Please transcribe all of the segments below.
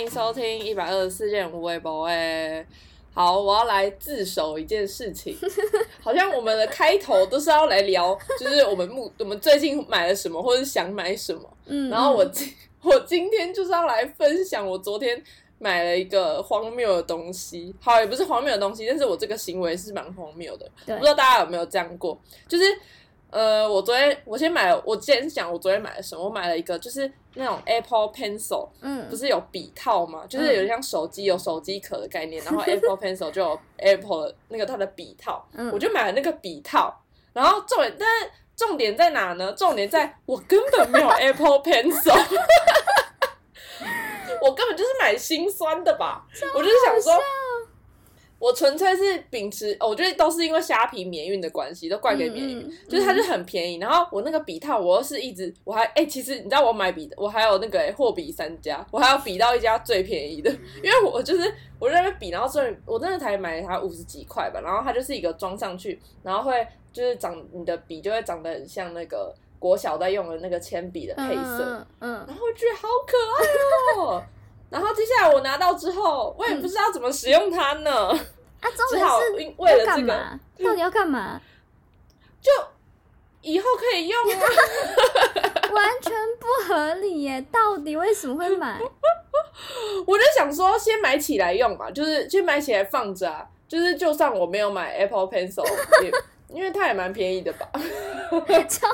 欢迎收听一百二十四件无微博诶。好，我要来自首一件事情，好像我们的开头都是要来聊，就是我们目 我们最近买了什么，或者想买什么。嗯，然后我今 我今天就是要来分享我昨天买了一个荒谬的东西，好也不是荒谬的东西，但是我这个行为是蛮荒谬的，对不知道大家有没有这样过？就是呃，我昨天我先买了，我之前是讲我昨天买了什么，我买了一个就是那种 Apple Pencil，嗯不是有笔套吗？就是有点像手机有手机壳的概念，然后 Apple Pencil 就有 Apple 的那个它的笔套，嗯我就买了那个笔套，然后重点，但是重点在哪呢？重点在我根本没有 Apple Pencil，我根本就是买心酸的吧？我就是想说，我纯粹是秉持，哦我觉得都是因为虾皮免运的关系，都怪给免运。就是它就很便宜，然后我那个笔套，我又是一直我还哎、其实你知道我买笔，我还有那个哎货比三家，我还要比到一家最便宜的，因为我就是我在那边比，然后最我那个才买它五十几块吧，然后它就是一个装上去，然后会就是长你的笔就会长得很像那个国小在用的那个铅笔的配色，嗯嗯然后我觉得好可爱哦。然后接下来我拿到之后，我也不知道怎么使用它呢，啊，重只好点是为了这个嘛？到底要干嘛？就以后可以用啊。完全不合理耶！到底为什么会买？我就想说，先买起来用嘛，就是先买起来放着啊。就是就算我没有买 Apple Pencil，也因为它也蛮便宜的吧。超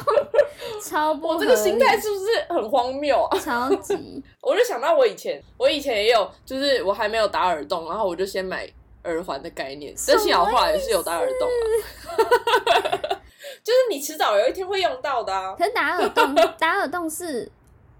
超不我这个心态是不是很荒谬啊？超级 我就想到我以前，我以前也有，就是我还没有打耳洞，然后我就先买耳环的概念。但幸好后来也是有打耳洞啊。就是你迟早有一天会用到的啊。可是打耳洞，打耳洞是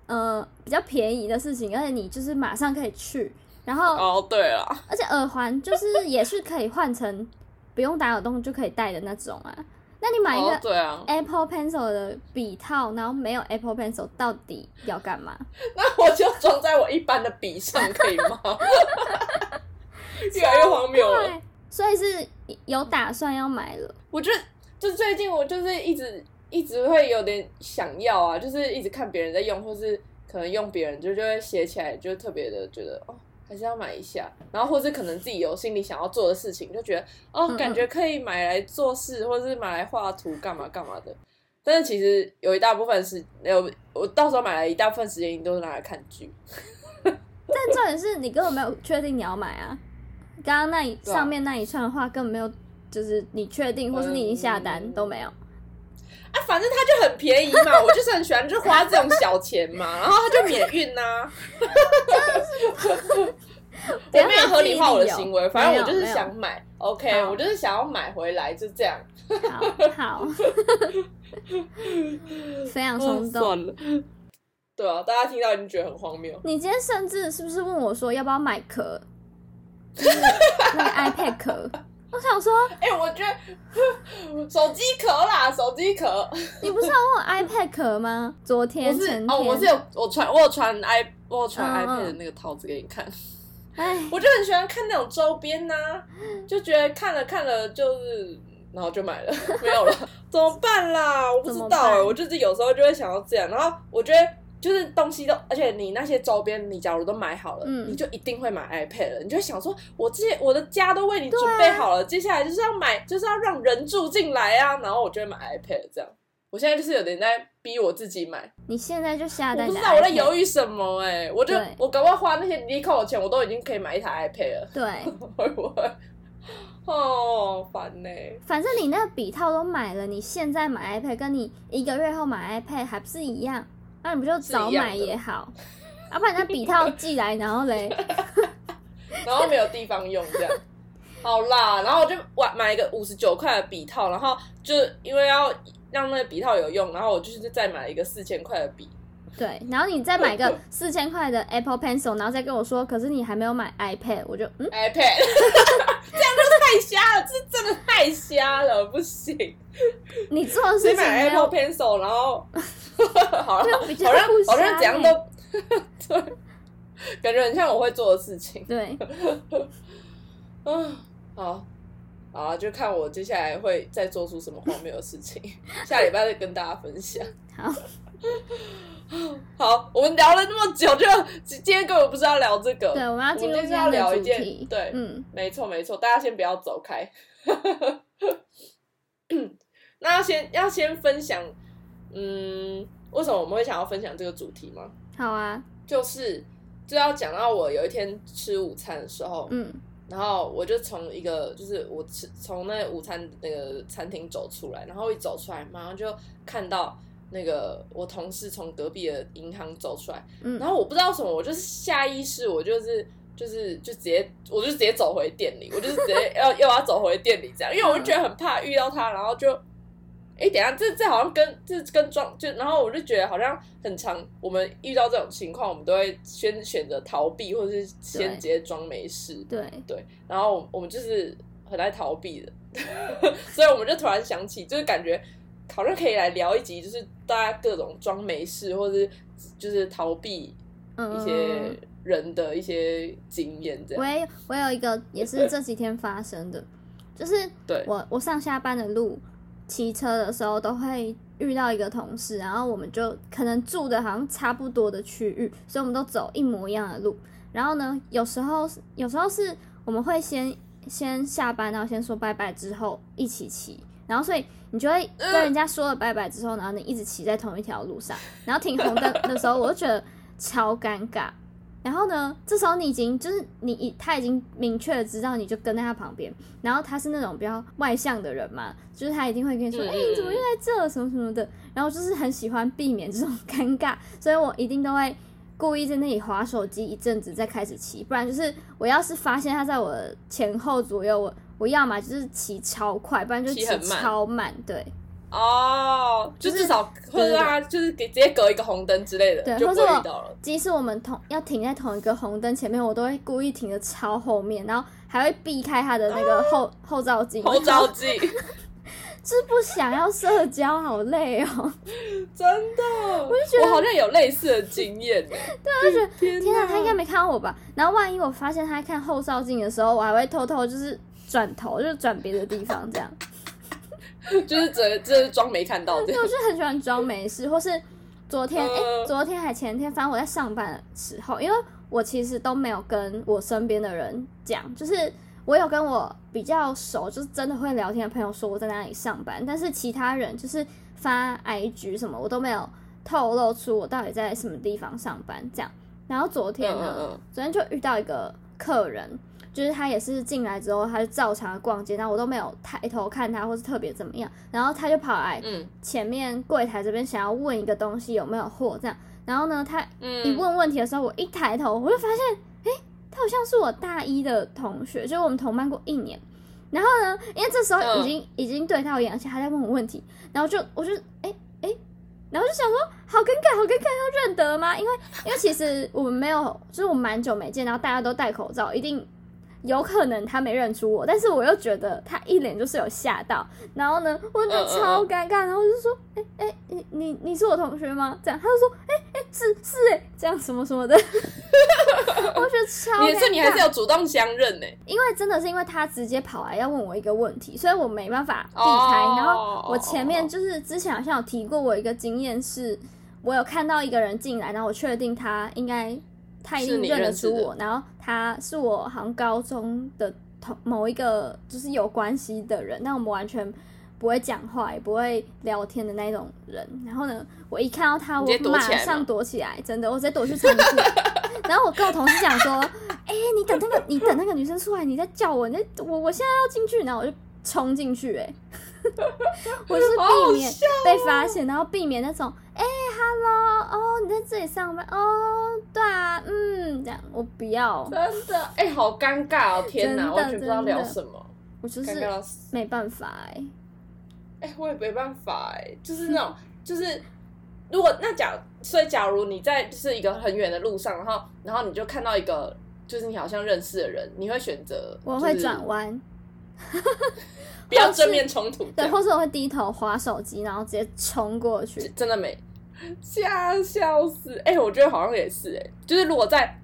呃比较便宜的事情，而且你就是马上可以去，然后、哦，对了，而且耳环就是也是可以换成不用打耳洞就可以戴的那种啊。那你买一哦个，Apple Pencil 的笔套，然后没有 Apple Pencil，到底要干嘛？那我就装在我一般的笔上，可以吗？越来越荒谬了。对，所以是有打算要买了。我觉得就最近我就是一直一直会有点想要啊，就是一直看别人在用，或是可能用别人就就会写起来，就特别的觉得哦，还是要买一下。然后或是可能自己有心里想要做的事情，就觉得哦，感觉可以买来做事，或者是买来画图干嘛干嘛的。但是其实有一大部分是有我到时候买来一大部分时间，你都是拿来看剧。但 重点是你根本没有确定你要买啊。刚刚那一啊上面那一串的话根本没有，就是你确定或是你已经下单、嗯都没有。啊，反正它就很便宜嘛，我就是很喜欢就花这种小钱嘛，然后它就免运呐、我没有合理化我的行为，反正我就是想买，OK，我就是想要买回来，就这样。好好，非常冲动。哦算了，对啊，大家听到已经觉得很荒谬。你今天甚至是不是问我说要不要买壳，就是那个 iPad 壳？我想说，哎、我觉得手机壳啦，手机壳，你不是要问我 iPad 壳吗？昨天、前天，是哦，我是有我传我有传 i 我有传嗯 iPad 嗯的那个套子给你看，哎，我就很喜欢看那种周边呐、就觉得看了看了就是，然后就买了，没有了，怎么办啦？我不知道哎、我就是有时候就会想要这样，然后我觉得就是东西都，而且你那些周边，你假如都买好了，嗯你就一定会买 iPad 了，你就想说，我这些我的家都为你准备好了，接下来就是要买，就是要让人住进来啊，然后我就会买 iPad 这样。我现在就是有点在逼我自己买，你现在就下单，我不知道我在犹。豫什么哎、我就我搞不好花那些离扣的钱，我都已经可以买一台 iPad 了。对，会不会？哦，烦呢、反正你那个笔套都买了，你现在买 iPad 跟你一个月后买 iPad 还不是一样？那你不就早买也好？要不然那笔套寄来，然后嘞，然后没有地方用这样。好啦，然后我就买买一个五十九块的笔套，然后就因为要让那个笔套有用，然后我就是再买一个四千块的笔。对，然后你再买个四千块的 Apple Pencil，然后再跟我说，可是你还没有买 iPad，我就嗯，iPad，这样就太瞎了，这真的太瞎了，不行。你做的事情 Apple Pencil，然后 好了，这样比较好像好像瞎怎样欸都 对，感觉很像我会做的事情。对，嗯，好，好啊，就看我接下来会再做出什么荒谬的事情，下礼拜再跟大家分享。好，好，我们聊了那么久，就今天根本不是要聊这个，对，我们今天要今天的主聊一件题。对嗯，没错没错，大家先不要走开。那要先要先分享，嗯，为什么我们会想要分享这个主题吗？好啊，就是就要讲到我有一天吃午餐的时候，嗯。然后我就从一个就是我吃从那午餐那个餐厅走出来，然后一走出来，马上就看到那个我同事从隔壁的银行走出来，嗯，然后我不知道什么，我就是下意识，我就是就是就直接，我就直接走回店里，我就是直接要又要走回店里这样，因为我就觉得很怕遇到他，然后就，哎，等一下这这好像跟这跟装就，然后我就觉得好像很长，我们遇到这种情况，我们都会先选择逃避，或者是先直接装没事，对，对，然后我我们就是很爱逃避的，所以我们就突然想起，就是感觉好像可以来聊一集，就是大家各种装没事，或者是就是逃避嗯，一些人的一些经验，这样。我也有我有一个也是这几天发生的，就是对，我我上下班的路骑车的时候都会遇到一个同事，然后我们就可能住的好像差不多的区域，所以我们都走一模一样的路。然后呢，有时候有时候是我们会先先下班，然后先说拜拜之后一起骑，然后所以你就会跟人家说了拜拜之后，然后你一直骑在同一条路上，然后停红灯的时候，我就觉得超尴尬。然后呢，这时候你已经就是你已他已经明确的知道，你就跟在他旁边。然后他是那种比较外向的人嘛，就是他一定会跟你说：“嗯哎、你怎么又在这？什么什么的。”然后就是很喜欢避免这种尴尬，所以我一定都会故意在那里划手机一阵子再开始骑，不然就是我要是发现他在我前后左右，我我要么就是骑超快，不然就骑超慢。对哦，就就是至少或者让他就是给直接隔一个红灯之类的，就遇到了。即使我们同要停在同一个红灯前面，我都会故意停的超后面，然后还会避开他的那个后、后照镜，后照镜，就 是不想要社交，好累哦。真的，我就觉得我好像有类似的经验。对啊，就觉得天天啊，他应该没看到我吧？然后万一我发现他在看后照镜的时候，我还会偷偷就是转头，就是转别的地方这样。就是这这是装没看到这样因为我。就很喜欢装没事，或是昨天哎、嗯昨天还前天，反正我在上班的时候，因为我其实都没有跟我身边的人讲，就是我有跟我比较熟，就是真的会聊天的朋友说我在哪里上班，但是其他人就是发 IG 什么，我都没有透露出我到底在什么地方上班这样。然后昨天呢，嗯嗯嗯昨天就遇到一个客人，就是他也是进来之后，他就照常逛街，然后我都没有抬头看他，或是特别怎么样，然后他就跑来嗯前面柜台这边想要问一个东西有没有货这样，然后呢，他一嗯，问问题的时候，我一抬头我就发现，诶，他好像是我大一的同学，就是我们同班过一年。然后呢，因为这时候已经、已经对到眼，而且还在问我问题，然后就我就诶诶，然后就想说好尴尬，好尴尬，要认得吗？因为因为其实我们没有，就是我们蛮久没见，然后大家都戴口罩，一定有可能他没认出我，但是我又觉得他一脸就是有吓到，然后呢，我就超尴尬，然后我就说，哎、哎、你你你是我同学吗？这样，他就说，哎、哎、是是哎、这样什么什么的，我觉得超你是你还是尴尬有主动相认呢。因为真的是因为他直接跑来要问我一个问题，所以我没办法避开。哦然后我前面就是之前好像有提过，我一个经验是，我有看到一个人进来，然后我确定他应该他一定认得出我，然后他是我好像高中的同某一个就是有关系的人，但我们完全。不会讲话，也不会聊天的那种人。然后呢，我一看到他，我马上躲起来，真的，我直接躲去厕所。然后我跟我同事讲说：“哎、你等那个，你等那个女生出来，你再叫我，那我我现在要进去。”然后我就冲进去、哎，我是避免被发现，然后避免那种“哎、h e 你在这里上班？哦，对啊，嗯，这样我不要，真的，哎，好尴尬哦！天哪，真的完全不知道聊什么，我就是。没办法哎、哎、我也没办法哎、就是那种，就是如果那假，所以假如你在就是一个很远的路上，然后然后你就看到一个就是你好像认识的人，你会选择我会转，弯，不要正面冲突，对，或者我会低头划手机，然后直接冲过去。真的没吓笑死！哎、我觉得好像也是哎、就是如果在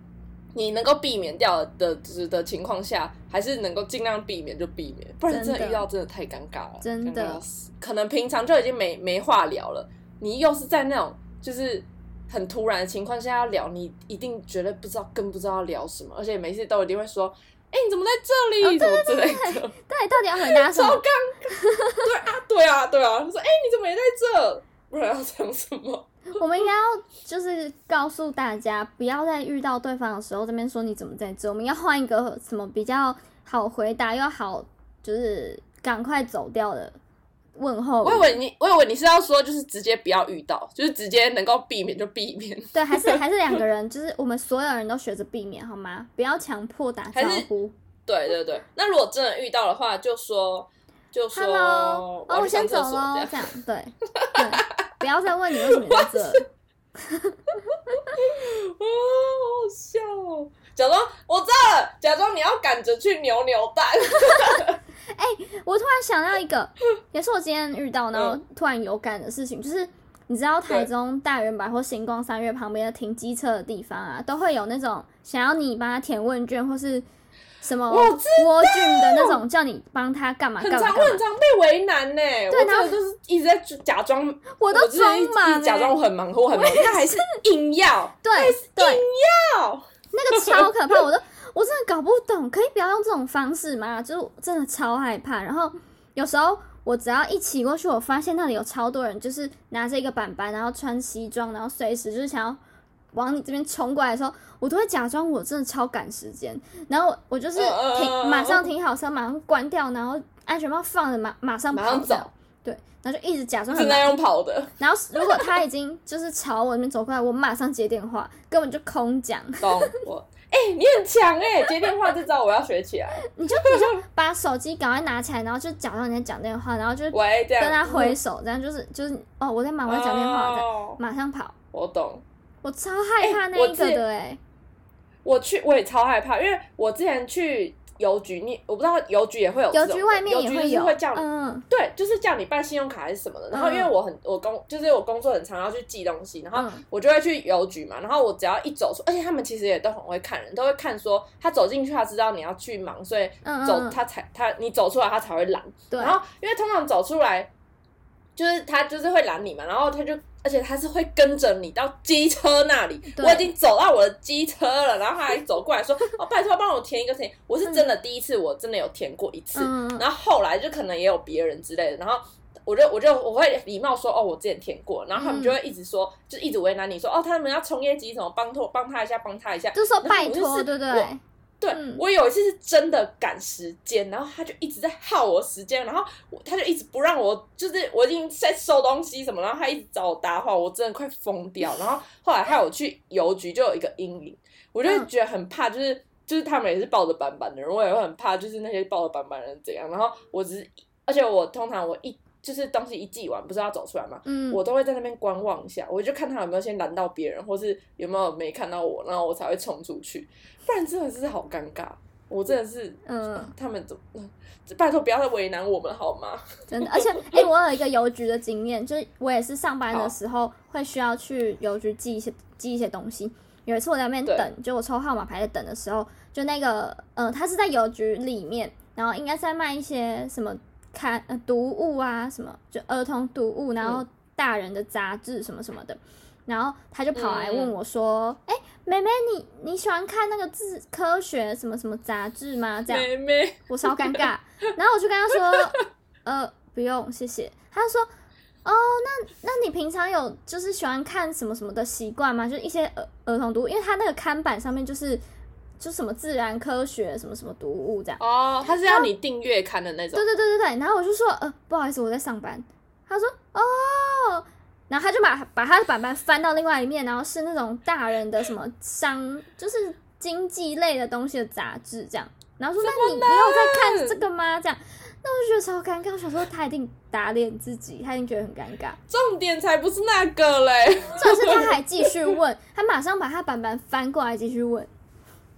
你能够避免掉的的的情况下，还是能够尽量避免就避免，不然真真的的遇到真的太尴尬了，真的可能平常就已经没没话聊了，你又是在那种就是很突然的情况下要聊，你一定觉得不知道，更不知道要聊什么，而且每次都一定会说：“哎、你怎么在这里？”什么之类的，对，到底要回答什么？超尴尬。对啊，对啊，对啊。他说：“哎、你怎么也在这？不然要讲什么 我们应该要就是告诉大家，不要在遇到对方的时候这边说你怎么在这，我们要换一个什么比较好回答又好，就是赶快走掉的问？”候语。我以为你，我以为你是要说，就是直接不要遇到，就是直接能够避免就避免。对，还是还是两个人，就是我们所有人都学着避免好吗？不要强迫打招呼。对对对，那如果真的遇到的话，就说就说 Hello，哦，我先走喽，这样。这样对对，不要再问你为什么你在这。啊，好好笑哦！假装我知道了，假装你要赶着去扭扭蛋。我突然想到一个，也是我今天遇到，然后嗯突然有感的事情，就是你知道台中大圆百或星光三月旁边的停机车的地方啊，都会有那种想要你帮他填问卷或是什么我知蜗菌的那种，叫你帮他干嘛干嘛干嘛常我很。常被为难呢，对然后就是一直在假装，我都装忙一直假装欸我很忙，或我很忙，他还是硬要对硬，要。那个超可怕，我都我真的搞不懂，可以不要用这种方式吗？就是真的超害怕。然后有时候我只要一骑过去，我发现那里有超多人，就是拿着一个板板，然后穿西装，然后随时就是想要往你这边冲过来的时候，我都会假装我真的超赶时间，然后我我就是停，嗯马上停好车，马上关掉，然后安全帽放着，马马上马上跑掉走。对，然后就一直假装很忙是那用跑的，然后如果他已经就是朝我那边走过来，我马上接电话，根本就空讲。懂我？哎、你很强哎、接电话就知道我要学起来。你就你就把手机赶快拿起来，然后就假装你在讲电话，然后就跟喂，跟他挥手，这样就是就是哦，我在忙，我在讲电话，哦马上跑。我懂。我超害怕那一个的哎、我去，我也超害怕，因为我之前去邮局，你我不知道邮局也会有邮局外面也邮局会有，会叫你嗯对，就是叫你办信用卡还是什么的。然后因为嗯我很我工就是我工作很常要去寄东西，然后嗯我就会去邮局嘛。然后我只要一走出，而且他们其实也都很会看人，都会看说他走进去，他知道你要去忙，所以走他才他你走出来他才会拦。对，然后因为通常走出来，就是他就是会拦你嘛，然后他就。而且他是会跟着你到机车那里，我已经走到我的机车了，然后他还走过来说：“ 哦，拜托帮我填一个填。”我是真的第一次，我真的有填过一次，然后后来就可能也有别人之类的，然后我就我就我会礼貌说哦，我之前填过，然后他们就会一直说，就一直为难你说哦，他们要冲业绩什么，帮托帮他一下，帮他一下。就说拜托，是对不对？对、嗯我有一次是真的赶时间，然后他就一直在耗我时间，然后他就一直不让我，就是我已经在收东西什么，然后他一直找我搭话，我真的快疯掉。然后后来害我去邮局就有一个阴影，我就觉得很怕，就是就是他们也是抱着板板的人，我也会很怕，就是那些抱着板板的人怎样。然后我只是，而且我通常我一就是东西一寄完，不是要走出来嘛，嗯，我都会在那边观望一下，我就看他有没有先拦到别人，或是有没有没看到我，然后我才会冲出去，不然真的是好尴尬。我真的是，嗯，他们怎么，嗯拜托不要再为难我们好吗？真的，而且哎、我有一个邮局的经验，就是我也是上班的时候会需要去邮局寄一些寄一些东西。有一次我在那边等，就我抽号码牌在等的时候，就那个呃，他是在邮局里面，然后应该是在卖一些什么看呃读物啊，什么就儿童读物，然后大人的杂志什么什么的。然后他就跑来问我说：“哎、妹妹，你你喜欢看那个字科学什么什么杂志吗？”这样，妹妹，我超尴尬。然后我就跟他说，呃，不用，谢谢。他就说，哦，那那你平常有就是喜欢看什么什么的习惯吗？就是一些儿儿童读物，因为他那个看板上面就是就什么自然科学什么什么读物这样。哦，他是要你订阅看的那种对，对对对对，然后我就说，呃，不好意思，我在上班。他说，哦，然后他就把把他的板板翻到另外一面，然后是那种大人的什么商，就是经济类的东西的杂志这样。然后说，那你你有在看这个吗？这样，那我就觉得超尴尬。我想说，他一定打脸自己，他一定觉得很尴尬。重点才不是那个嘞。重点是他还继续问，他马上把他板板翻过来继续问。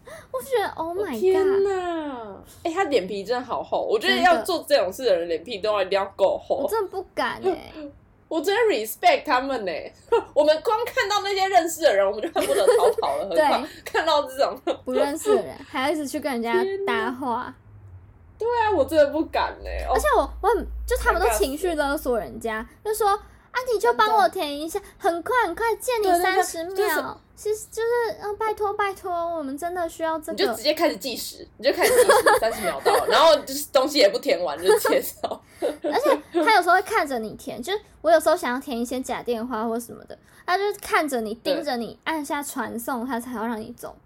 我就觉得，Oh my 天 god！哪！哎、他脸皮真的好厚，我觉得要做这种事的人脸皮都要一定要够厚我。真的不敢哎、我真的 respect 他们呢。我们光看到那些认识的人，我们就恨不得逃跑了，何对况看到这种，不认识的人还要一直去跟人家搭话。对啊，我真的不敢呢。哦而且我我很就他们都情绪勒索人家，就说啊，你就帮我填一下，很快很快，借你三十就是秒。其实就是，嗯、拜托拜托，我们真的需要这个你就直。接开始计时，你就开始计时，三十秒到了，然后就是东西也不填完就介绍。而且他有时候会看着你填，就是我有时候想要填一些假电话或什么的，他就是看着你，盯着你，按下传送，他才要让你走。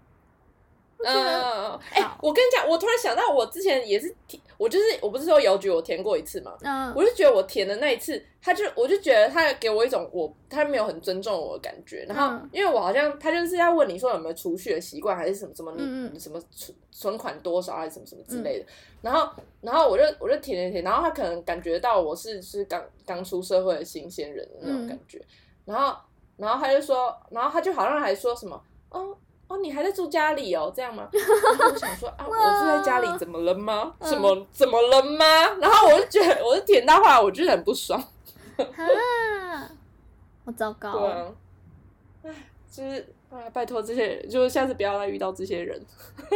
嗯，哎、好。我跟你讲，我突然想到，我之前也是填，我就是我不是说邮局我填过一次嘛，嗯。我就觉得我填的那一次，他就我就觉得他给我一种我他没有很尊重我的感觉，然后嗯。因为我好像他就是要问你说有没有储蓄的习惯，还是什么什么你、什么存存款多少还是什么什么之类的，然后然后我就我就填了填，然后他可能感觉到我是是刚刚出社会的新鲜人的那种嗯。感觉，然后然后他就说，然后他就好像还说什么哦。哦，你还在住家里哦？这样吗？然后我想说啊，我住在家里怎么了吗？嗯怎么怎么了吗？然后我就觉得，我就填到后来，我就很不爽。啊，好糟糕对哦。啊，唉，就是啊，拜托这些人，就是下次不要再遇到这些人。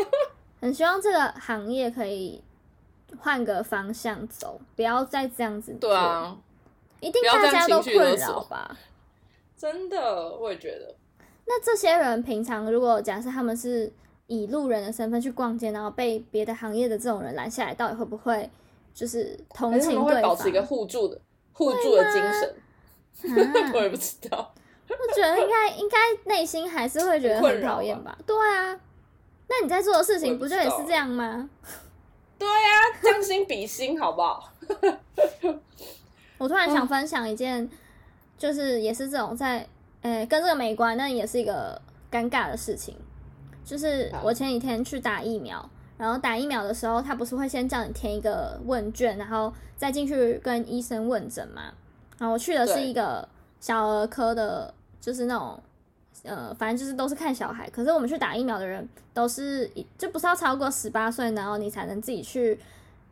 很希望这个行业可以换个方向走，不要再这样子做。对啊，一定大家都困扰吧？真的，我也觉得。那这些人平常如果假设他们是以路人的身份去逛街，然后被别的行业的这种人拦下来，到底会不会就是同还是他们会情对方？保持一个互助的互助的精神，我啊也不知道。我觉得应该应该内心还是会觉得很讨厌吧？对啊，那你在做的事情不就也是这样吗？对啊、将心比心，好不好？我突然想嗯分享一件，就是也是这种在，呃、跟这个没关，但也是一个尴尬的事情。就是我前几天去打疫苗，然后打疫苗的时候，他不是会先叫你填一个问卷，然后再进去跟医生问诊嘛？然后我去的是一个小儿科的，就是那种。呃，反正就是都是看小孩，可是我们去打疫苗的人都是就不是要超过十八岁，然后你才能自己去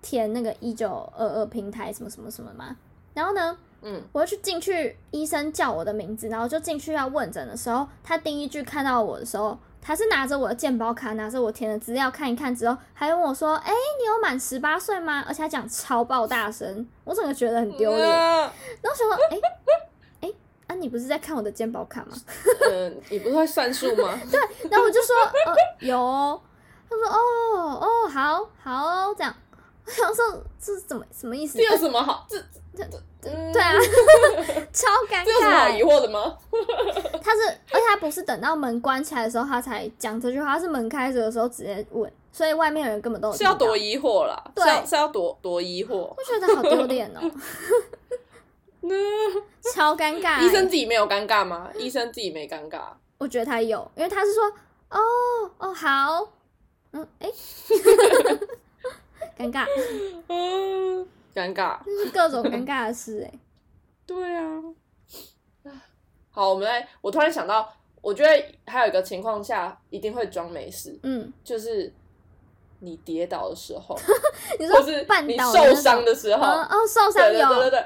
填那个一九二二平台什么什么什么嘛。然后呢，嗯，我要去进去，医生叫我的名字，然后就进去要问诊的时候，他第一句看到我的时候，他是拿着我的健保卡，拿着我填的资料看一看之后，还问我说：“哎、你有满十八岁吗？”而且他讲超爆大声，我整个觉得很丢脸。然啊后想说：“哎、哎、啊，你不是在看我的健保卡吗？” 嗯，你不是会算数吗？对然后我就说：“呃，有哦。”他说：“哦哦，好好哦，这样。”我想说这是怎么什么意思这？有什么好？这这嗯，对啊，超尴尬。这有什么疑。惑的吗？他是，而且他不是等到门关起来的时候他才讲这句话，他是门开着的时候直接问，所以外面的人根本都是要多疑惑啦，对。是要是要多多疑惑。我觉得好丢脸哦，超尴尬欸。医生自己没有尴尬吗？医生自己没尴尬，我觉得他有，因为他是说，哦哦好，嗯哎，尴尬，嗯，尴尬。就是各种尴尬的事哎。对啊。好，我们来，我突然想到，我觉得还有一个情况下一定会装没事，嗯，就是你跌倒的时候，你说是你受伤的时候，嗯哦受伤对对对对有，对，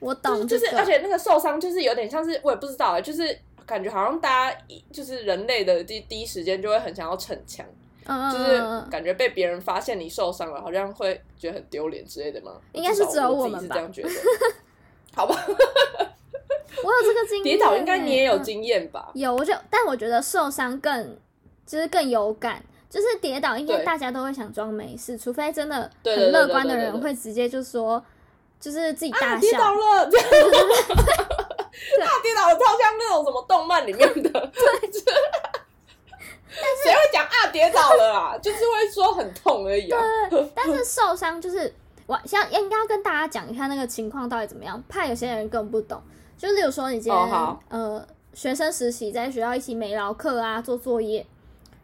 我就是懂这个，就是，而且那个受伤就是有点像是我也不知道啊，就是感觉好像大家一就是人类的第第一时间就会很想要逞强，嗯就是嗯嗯感觉被别人发现你受伤了，好像会觉得很丢脸之类的吗？应该是只有我们这样觉得。好吧，我有这个经验。欸，跌倒应该你也有嗯经验吧？有，我就但我觉得受伤更就是更有感，就是跌倒应该大家都会想装没事，除非真的很乐观的人会直接就说就是自己大啊，跌，倒了，这样 啊，跌倒了，超像那种什么动漫里面的。谁会讲啊跌倒了啊？就是会说很痛而已啊。但是受伤就是我像应该要跟大家讲一下那个情况到底怎么样，怕有些人更不懂。就例如说你今天、呃学生实习在学校一起没劳课啊做作业，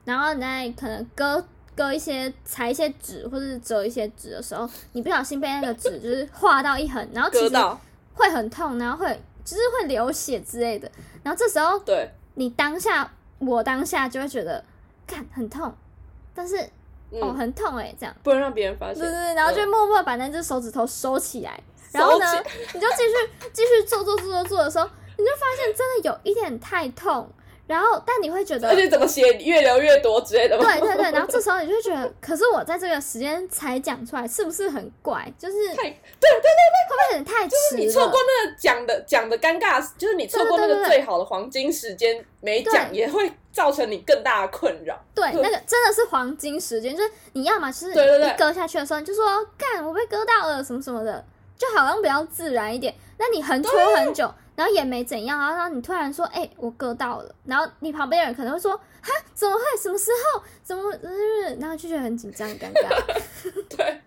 然后你在可能割割一些裁一些纸或者是折一些纸的时候，你不小心被那个纸就是划到一痕，然后其实会很痛，然后会就是会流血之类的。然后这时候对，你当下我当下就会觉得看很痛，但是、嗯，哦很痛哎、这样。不能让别人发现。对对对，然后就嗯。默默把那只手指头收起来，然后呢，你就继续继续做做做做做的时候，你就发现真的有一点太痛，然后但你会觉得而且怎么写越流越多之类的吗？对对对，然后这时候你就会觉得，可是我在这个时间才讲出来，是不是很怪？就是会太对对对会，不会有点太迟了？你错过那个讲的讲的尴尬，就是你错过那对对对个最好的黄金时间没讲，也会造成你更大的困扰。对，那个真的是黄金时间，就是你要么就是对对对一割下去的时候，你就说干我被割到了什么什么的，就好像比较自然一点。那你很拖很久，然后也没怎样，然后你突然说哎、我割到了，然后你旁边的人可能会说哈怎么会什么时候怎么呃，然后就觉得很紧张尴尬。对，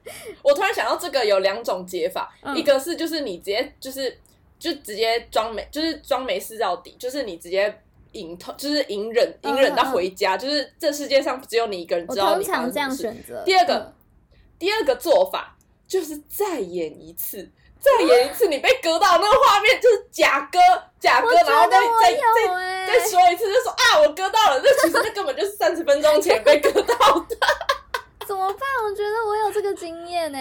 我突然想到这个有两种解法，嗯一个是就是你直接就是就直接装没，就是装没事到底，就是你直接隐透，就是隐忍隐忍到回家，就是这世界上只有你一个人知道你通常这样发生什么事。选择。第二个嗯第二个做法就是再演一次。再演一次，你被割到那个画面就是假割，假割，然后再再再再说一次，就说啊，我割到了。那 其实那根本就是三十分钟前被割到的。怎么办？我觉得我有这个经验呢、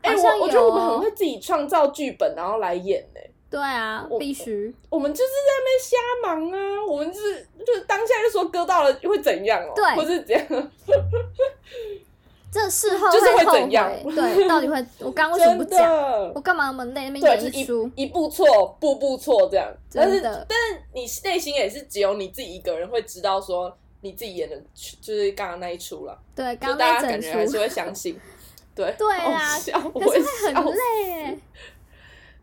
哎、我我觉得我们很会自己创造剧本，然后来演呢、对啊我，必须。我们就是在那边瞎忙啊，我们就是就是当下就说割到了会怎样哦、对或是怎样，这事后就是会怎样对，到底会我刚刚为什么不真讲？我。干嘛那么累那边对，就是演一出？一一步错，步步错这样。但是但是你内心也是只有你自己一个人会知道说你自己演的就是刚刚那一出了，对，就刚刚那大家感觉还，是会相信。对对啊 笑我可是很累。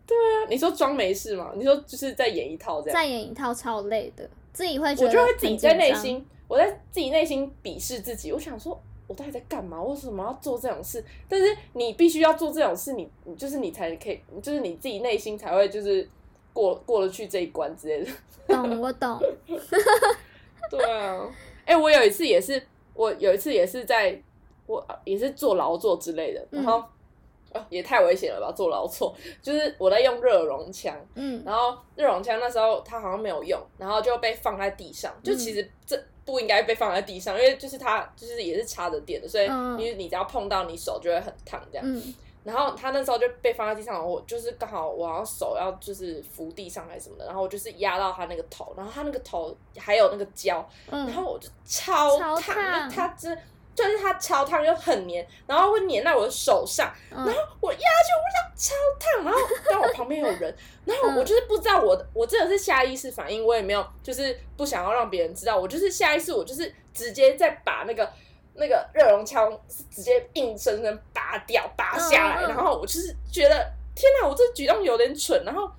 对啊，你说装没事嘛？你说就是在演一套这样？再演一套超累的，自己会觉得我就会自己在内心，我在自己内心鄙视自己。我想说，我到底在干嘛？为什么要做这种事？但是你必须要做这种事，你你就是你才可以，就是你自己内心才会就是过过得去这一关之类的。懂我懂，对啊，哎、我有一次也是，我有一次也是在，我也是做劳作之类的，然后。哦也太危险了吧！做劳作就是我在用热熔枪，嗯然后热熔枪那时候它好像没有用，然后就被放在地上。就其实这不应该被放在地上，因为就是它就是也是插着电的，所以因为你只要碰到你手就会很烫这样。嗯。然后它那时候就被放在地上，我就是刚好我好像手要就是扶地上还是什么的，然后我就是压到它那个头，然后它那个头还有那个胶，然嗯，后我就超超烫，它真就是它超烫又很黏，然后会黏在我的手上，嗯然后我压下去，我想超烫，然后但我旁边有人，然后我嗯就是不知道我的，我真的是下意识反应，我也没有就是不想要让别人知道，我就是下意识，我就是直接再把那个那个热熔枪直接硬生生拔掉拔下来，然后我就是觉得天哪，我这举动有点蠢，然后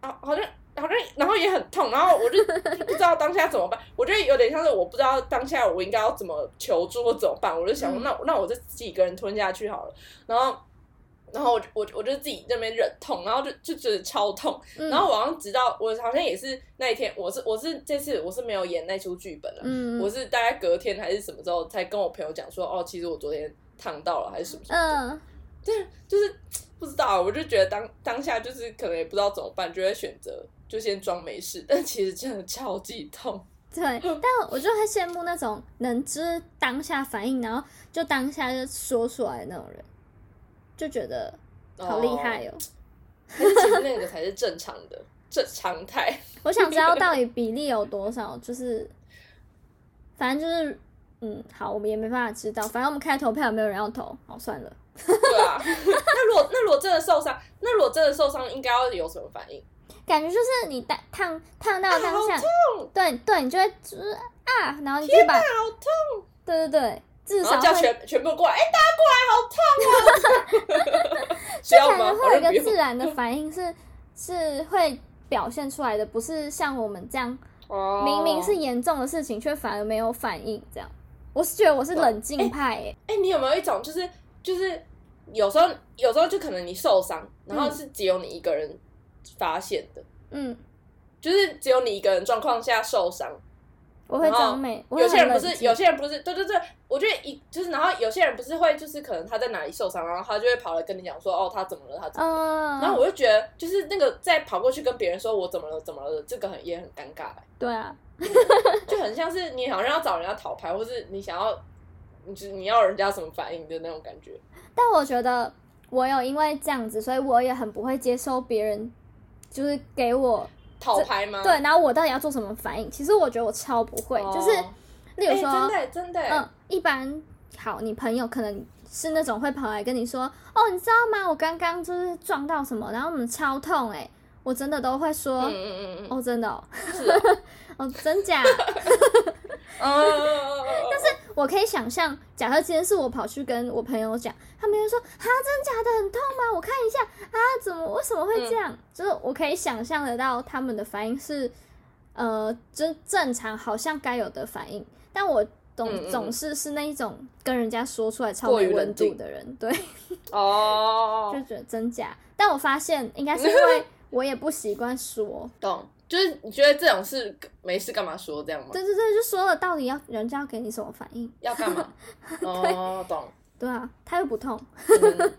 啊好像。好像，然后也很痛，然后我 就不知道当下怎么办。我觉得有点像是我不知道当下我应该要怎么求助或怎么办，我就想那那我就自己一个人吞下去好了。然后然后我就我我就自己那边忍痛，然后就就觉得超痛，嗯。然后我好像直到我好像也是那一天，我是我是这次我是没有演那出剧本了，嗯我是大概隔天还是什么时候才跟我朋友讲说，哦，其实我昨天烫到了还是什么什么的，嗯，就是 不知道，我就觉得当当下就是可能也不知道怎么办，就会选择就先装没事，但其实真的超级痛。对，但我就会羡慕那种能知当下反应，然后就当下就说出来的那种人，就觉得好厉害哦。还是其实那个才是正常的正常态。我想知道到底比例有多少，就是反正就是嗯，好，我们也没办法知道，反正我们开投票，没有人要投，好算了。对啊，那如果那如果真的受伤，那如果真的受伤，应该要有什么反应？感觉就是你当烫烫到啊当下！对对，你就会就是啊，然后你就把好痛！对对对，至少会全全部过来，哎、大家过来，好痛啊！需要吗？感觉会有一个自然的反应是是会表现出来的，不是像我们这样哦明明是严重的事情，却反而没有反应这样。我是觉得我是冷静派诶、哎、你有没有一种就是就是有时候有时候就可能你受伤，然后是只有你一个人发现的，嗯，就是只有你一个人状况下受伤。我会然后装美，有些人不是，有些人不是，对对对，我觉得一就是，然后有些人不是会，就是可能他在哪里受伤，然后他就会跑来跟你讲说，哦，他怎么了，他怎么了。嗯，然后我就觉得，就是那个再跑过去跟别人说我怎么了，怎么了，这个很也很尴尬，对啊，就很像是你好像要找人家讨牌，或是你想要，你就是你要人家什么反应的那种感觉。但我觉得我有因为这样子，所以我也很不会接受别人就是给我讨牌吗？对，然后我到底要做什么反应？其实我觉得我超不会，哦，就是例如哎说，真的欸真的欸，嗯，一般好，你朋友可能是那种会跑来跟你说，哦，你知道吗？我刚刚就是撞到什么，然后我们超痛哎、我真的都会说，嗯嗯嗯嗯哦，真的哦，真假？嗯 但是我可以想象，假设今天是我跑去跟我朋友讲，他们就说，啊，真假的很痛吗？我看一下啊，怎么为什么会这样？嗯就是我可以想象得到他们的反应是，呃，就正常，好像该有的反应，但我总总是是那一种跟人家说出来超过于没温度的人，对。哦就，觉得真假。但我发现应该是因为我也不习惯说，懂，就是你觉得这种事没事干嘛说这样吗？对对对，就说了，到底要人家要给你什么反应？要干嘛？哦，懂，对啊，他又不痛，嗯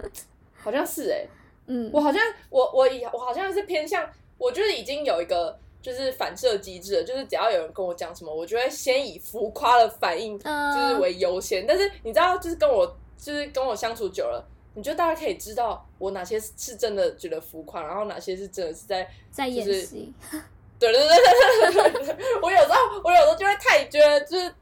好像是哎，嗯我好像我我以我好像是偏向，我就是已经有一个就是反射机制了，就是只要有人跟我讲什么，我就会先以浮夸的反应就是嗯，为优先。但是你知道，就是跟我就是跟我相处久了，你就大概可以知道我哪些是真的觉得浮夸，然后哪些是真的是在在演就是戏，对对对对对对对，我有时候我有时候就会太觉得就是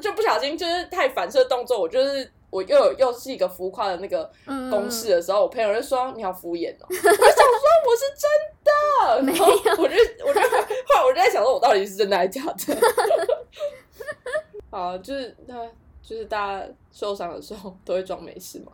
就不小心就是太反射动作，我就是我又有又是一个浮夸的那个嗯，公式的时候，我朋友就说你好敷衍哦，我就想说我是真的，没然后我就我就后来我就在想说我到底是真的还是假的，好，就是那就是大家受伤的时候都会装没事嘛，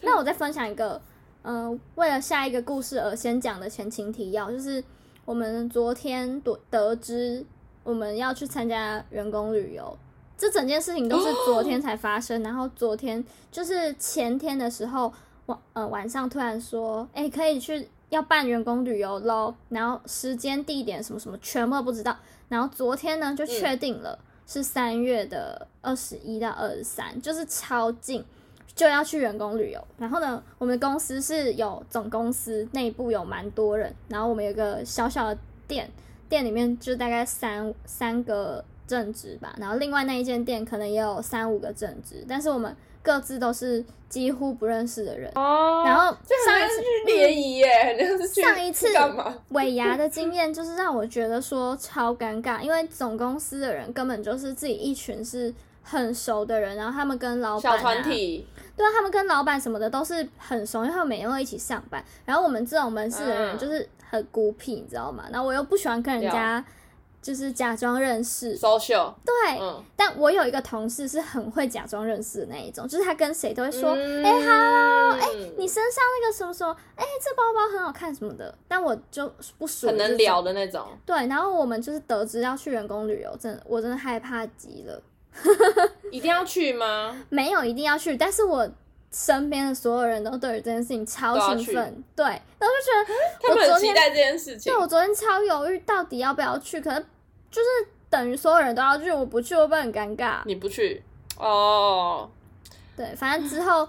那我再分享一个，嗯、为了下一个故事而先讲的前情提要，就是我们昨天得得知我们要去参加员工旅游，这整件事情都是昨天才发生，然后昨天就是前天的时候晚呃晚上突然说，哎、可以去要办员工旅游喽，然后时间地点什么什么全部都不知道，然后昨天呢就确定了。是三月的二十一到二十三，就是超近，就要去员工旅游。然后呢，我们公司是有总公司内部有蛮多人，然后我们有一个小小的店，店里面就大概三三个正职吧，然后另外那一间店可能也有三五个正职，但是我们各自都是几乎不认识的人。哦然后上一次联谊耶，上一次干嘛？尾牙的经验就是让我觉得说超尴尬，因为总公司的人根本就是自己一群是很熟的人，然后他们跟老板、啊、小团体，对啊，他们跟老板什么的都是很熟，因为他们每天会一起上班。然后我们这种门市的人嗯就是很孤僻，你知道吗？然后我又不喜欢跟人家就是假装认识，social，对。嗯，但我有一个同事是很会假装认识的那一种，就是他跟谁都会说，哎哎，hello，哎你身上那个什么什么，哎、这包包很好看什么的。但我就不属于这种很能聊。的那种，对，然后我们就是得知要去员工旅游，真的我真的害怕极了。一定要去吗？没有一定要去，但是我身边的所有人都对于这件事情超兴奋，对，然后就觉得他们我昨天很期待这件事情对。我昨天超犹豫，到底要不要去，可能就是等于所有人都要去，我不去会不会很尴尬？你不去哦，对，反正之后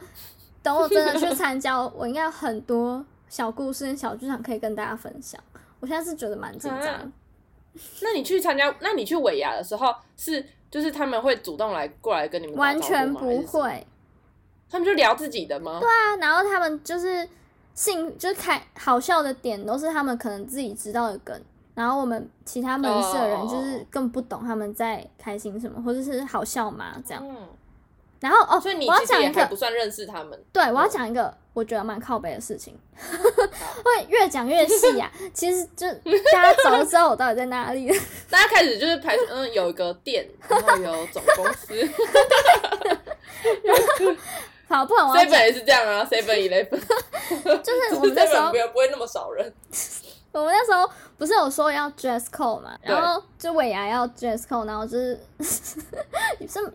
等我真的去参加，我应该有很多小故事跟小剧场可以跟大家分享。我现在是觉得蛮紧张啊，那你去参加，那你去尾牙的时候是就是他们会主动来过来跟你们打完全不会。他们就聊自己的吗？对啊，然后他们就是兴，就是开好笑的点都是他们可能自己知道的梗，然后我们其他门市的人就是哦根本不懂他们在开心什么，或者是好笑嘛这样。嗯，然后哦，所以你我要其实也讲一个，还不算认识他们。对我要讲一个我觉得蛮靠北的事情，会越讲越细呀、其实就大家早就知道我到底在哪里了。大家开始就是排，嗯，有一个店，然后有总公司 好，不然我要，seven 讲，也是这样啊，seven eleven，就是我们那时候不会那么少人。我们那时候不是有说要 dress code 嘛，然后就尾牙要 dress code，然后就是 是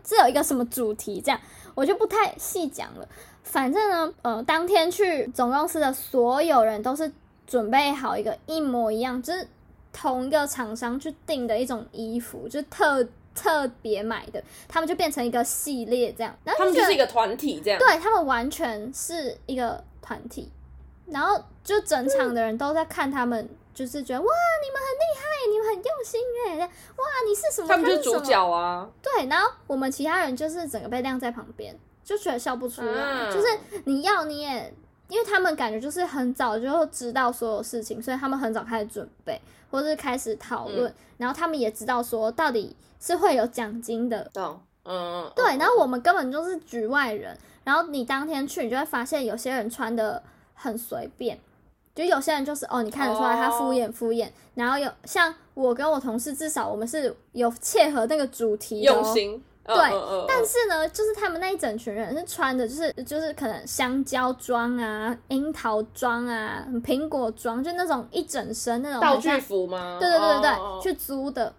是有一个什么主题这样，我就不太细讲了。反正呢，呃，当天去总公司的所有人都是准备好一个一模一样，就是同一个厂商去订的一种衣服，就是特特别买的，他们就变成一个系列这样。然后他们就是一个团体这样。对他们完全是一个团体，然后就整场的人都在看他们，就是觉得哇，你们很厉害，你们很用心哎，哇，你是什么？他们就是主角啊。对，然后我们其他人就是整个被晾在旁边，就觉得笑不出来，啊就是你要你也因为他们感觉就是很早就知道所有事情，所以他们很早开始准备，或是开始讨论，然后他们也知道说到底是会有奖金的。懂，嗯，嗯对，嗯然后我们根本就是局外人，然后你当天去，你就会发现有些人穿的很随便，就有些人就是哦，你看得出来他敷哦衍敷衍，然后有像我跟我同事，至少我们是有切合那个主题用心，嗯对但是呢，就是他们那一整群人是穿的，就是就是可能香蕉装啊、樱桃装啊、苹果装，就那种一整身那种道具服吗？对对对对对，哦去租的。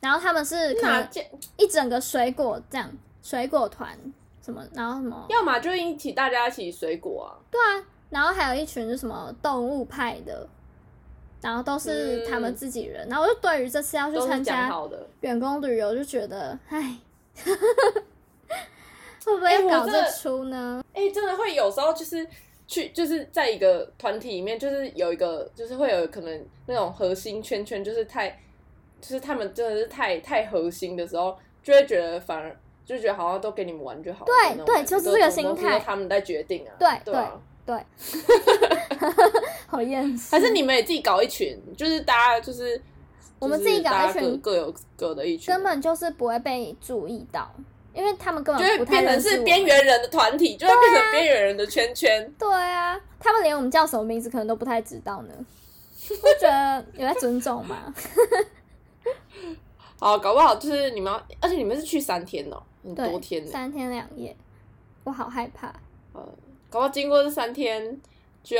然后他们是可能？一整个水果这样，水果团什么，然后什么，要么就一起大家一起水果啊，对啊，然后还有一群是什么动物派的，然后都是他们自己人。然后我就对于这次要去参加。员工旅游，就觉得，哎，会不会搞这出呢？哎、真的会有时候就是去，就是在一个团体里面，就是有一个，就是会有可能那种核心圈圈，就是太，就是他们真的是太太核心的时候，就会觉得反而就觉得好像都给你们玩就好了。对对就是这个都心态他们在决定啊。对对啊对，好厌世。还是你们也自己搞一群，就是大家就是。我们自己搞一群各有各的一群，根本就是不会被注意到，因为他们根本就会本不太变成是。边缘人的团体，就会变成边缘人的圈圈。对啊，他们连我们叫什么名字可能都不太知道呢。我觉得有在尊重嘛？好，搞不好就是你们要，而且你们是去三天哦、很，多天呢、三天两夜，我好害怕。呃，搞不好经过这三天就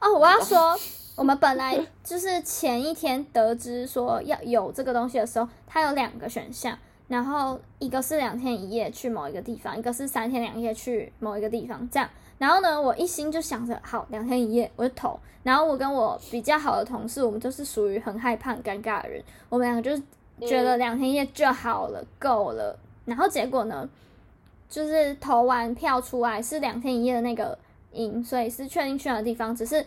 哦，我要说，我们本来就是前一天得知说要有这个东西的时候，它有两个选项，然后一个是两天一夜去某一个地方，一个是三天两夜去某一个地方，这样。然后呢，我一心就想着好两天一夜，我就投。然后我跟我比较好的同事，我们就是属于很害怕、很尴尬的人，我们两个就是觉得两天一夜就好了，够了。然后结果呢，就是投完票出来是两天一夜的那个营，所以是确定去哪个地方，只是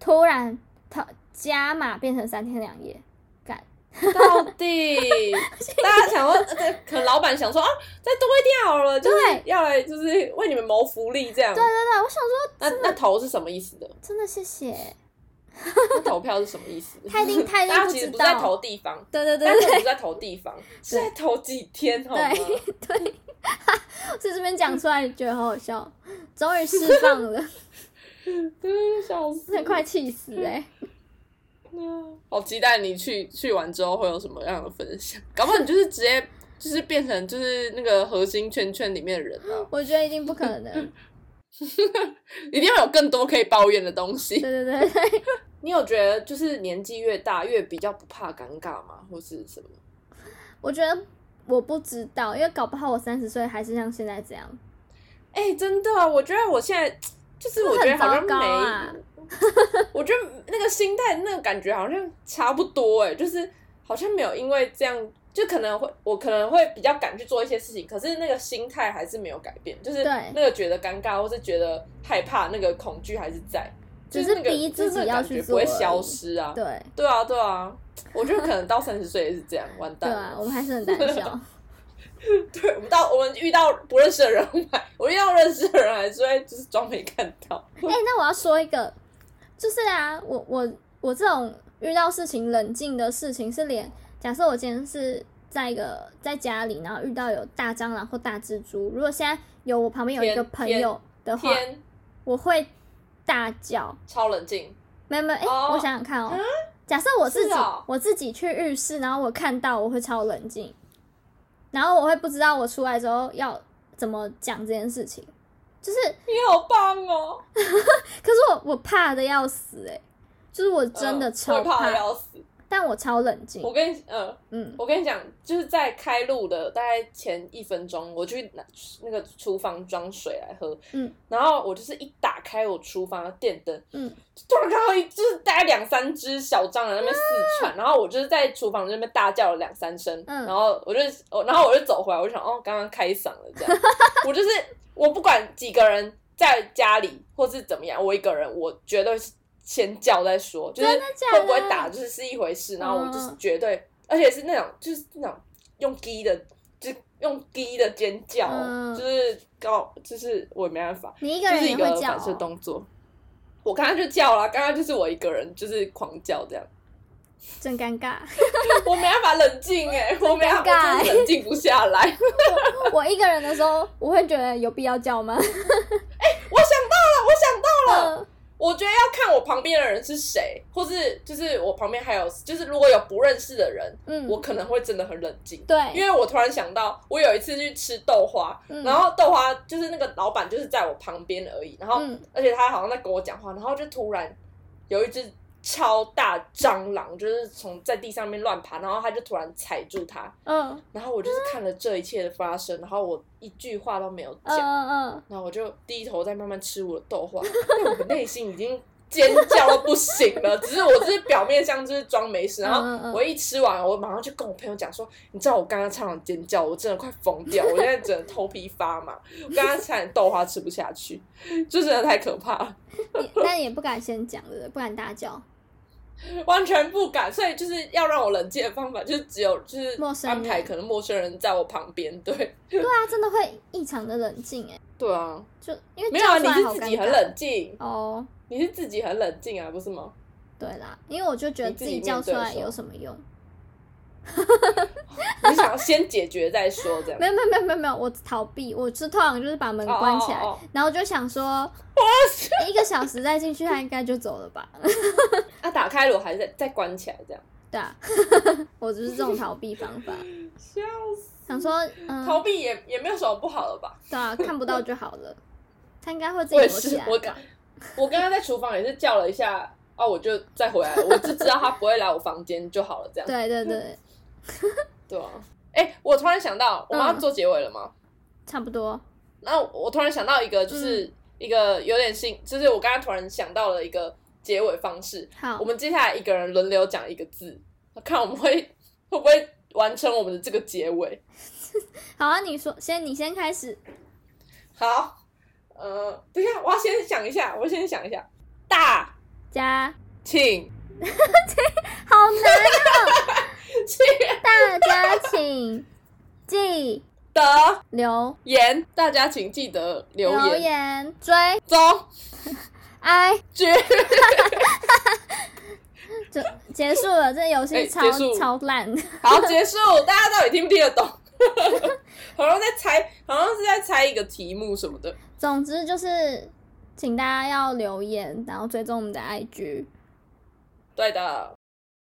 突然投加码变成三天两夜，干到底 大家想说，呃可能老板想说啊，再多一点好了，就是对要来就是为你们谋福利这样。对对对，我想说那那投是什么意思的？真的谢谢，那投票是什么意思？他一定他一定大家不知其实不是在道投地方，对对对大家对不是在投地方，是在投几天好吗？对对，在这边讲出来觉得好好笑，终于释放了，对，笑死。快气死哎、好期待你去去完之后会有什么样的分享，搞不好你就是直接就是变成就是那个核心圈圈里面的人啊，我觉得一定不可能，一定要有更多可以抱怨的东西。对对对对，你有觉得就是年纪越大越比较不怕尴尬吗？或是什么？我觉得我不知道，因为搞不好我三十岁还是像现在这样，哎、真的啊，我觉得我现在就是我觉得好像没，我觉得那个心态那个感觉好像差不多哎、就是好像没有因为这样。就可能会，我可能会比较敢去做一些事情，可是那个心态还是没有改变，就是对。那个觉得尴尬或是觉得害怕，那个恐惧还是在，只就是那个逼自己要去就是那个感觉不会做消失啊。对对啊，对啊，我觉得可能到三十岁也是这样，完蛋对。啊，我们还是很胆小，对，我们到我们遇到不认识的人，我遇到认识的人还是会就是装没看到。哎、那我要说一个，就是啊，我我我这种遇到事情冷静的事情，是连假设我今天是在一个在家里，然后遇到有大蟑螂或大蜘蛛，如果现在有我旁边有一个朋友的话，我会大叫。超冷静，没有没有，哎、哦。我想想看哦，假设我自己、我自己去浴室，然后我看到我会超冷静，然后我会不知道我出来之后要怎么讲这件事情，就是你好棒哦！可是我我怕的要死哎、就是我真的嗯超会怕的要死。但我超冷静我，跟你，嗯，嗯，我跟你讲，就是在开录的大概前一分钟，我去拿那个厨房装水来喝，嗯，然后我就是一打开我厨房的电灯，嗯，突然看到一就是大概两三只小蟑螂在那边四窜，然后我就是在厨房那边大叫了两三声，嗯然后我就，我然后我就走回来，我就想，哦，刚刚开嗓了这样，我就是我不管几个人在家里或是怎么样，我一个人我绝对是先叫再说，就是会不会打就是是一回事，然后我就是嗯绝对，而且是那种就是那种用低的，就是用低的尖叫，嗯就是高，就是我也没办法，你一个人就是一个反射哦，动作。我刚刚就叫了，刚刚就是我一个人，就是狂叫这样，真尴尬。我没办法冷静哎，我没办法，我冷静不下来。我一个人的时候，我会觉得有必要叫吗？我想到了，我想到了，嗯我觉得要看我旁边的人是谁，或是就是我旁边还有，就是如果有不认识的人，嗯，我可能会真的很冷静。对，因为我突然想到，我有一次去吃豆花，嗯。然后豆花就是那个老板就是在我旁边而已，然后、嗯。而且他好像在跟我讲话，然后就突然有一只超大蟑螂，就是从在地上面乱爬，然后他就突然踩住它，嗯。然后我就是看了这一切的发生，然后我一句话都没有讲，嗯嗯嗯，然后我就低头在慢慢吃我的豆花，但我内心已经尖叫到不行了，只是我只是表面上就是装没事，然后我一吃完，我马上就跟我朋友讲说，你知道我刚刚差点尖叫，我真的快疯掉，我现在整个头皮发麻，我刚刚差点豆花吃不下去，就真的太可怕了，也但也不敢先讲，对不对？不敢大叫。完全不敢，所以就是要让我冷静的方法，就是只有就是安排可能陌生人在我旁边，对。对啊，真的会异常的冷静哎，对啊，就因为没有啊，你是自己很冷静，哦。你是自己很冷静啊，不是吗？对啦，因为我就觉得自己叫出来有什么用？你想要先解决再说，这样没。有没有没有没有没有，我逃避，我是通常就是把门关起来，然后就想说，一个小时再进去，他应该就走了吧？啊，打开了我还是再再关起来，这样。对啊，我就是这种逃避方法，笑死！想说，嗯，逃避也也没有什么不好的吧？对啊，看不到就好了，他应该会自己我也躲起来，我刚我刚刚在厨房也是叫了一下，哦，我就再回来了，我就知道他不会来我房间就好了，这样。对对对，对啊。哎、我突然想到，我们要嗯做结尾了吗？差不多，然后我突然想到一个，就是嗯。一个有点新，就是我刚刚突然想到了一个结尾方式。好。我，们接下来一个人轮流讲一个字，看我们会 会不会完成我们的这个结尾。好啊，你说先，你先开始，好，呃，等一下，我要先想一下，我先想一下，大。家，请。好难哦，请 大家请记得留言，大家请记得留言。留言追踪 i g 就结束了，这游戏哎超、超烂。好结束，大家到底听不听得懂？好像在猜，好像是在猜一个题目什么的。总之就是，请大家要留言，然后追踪我们的 IG。对的，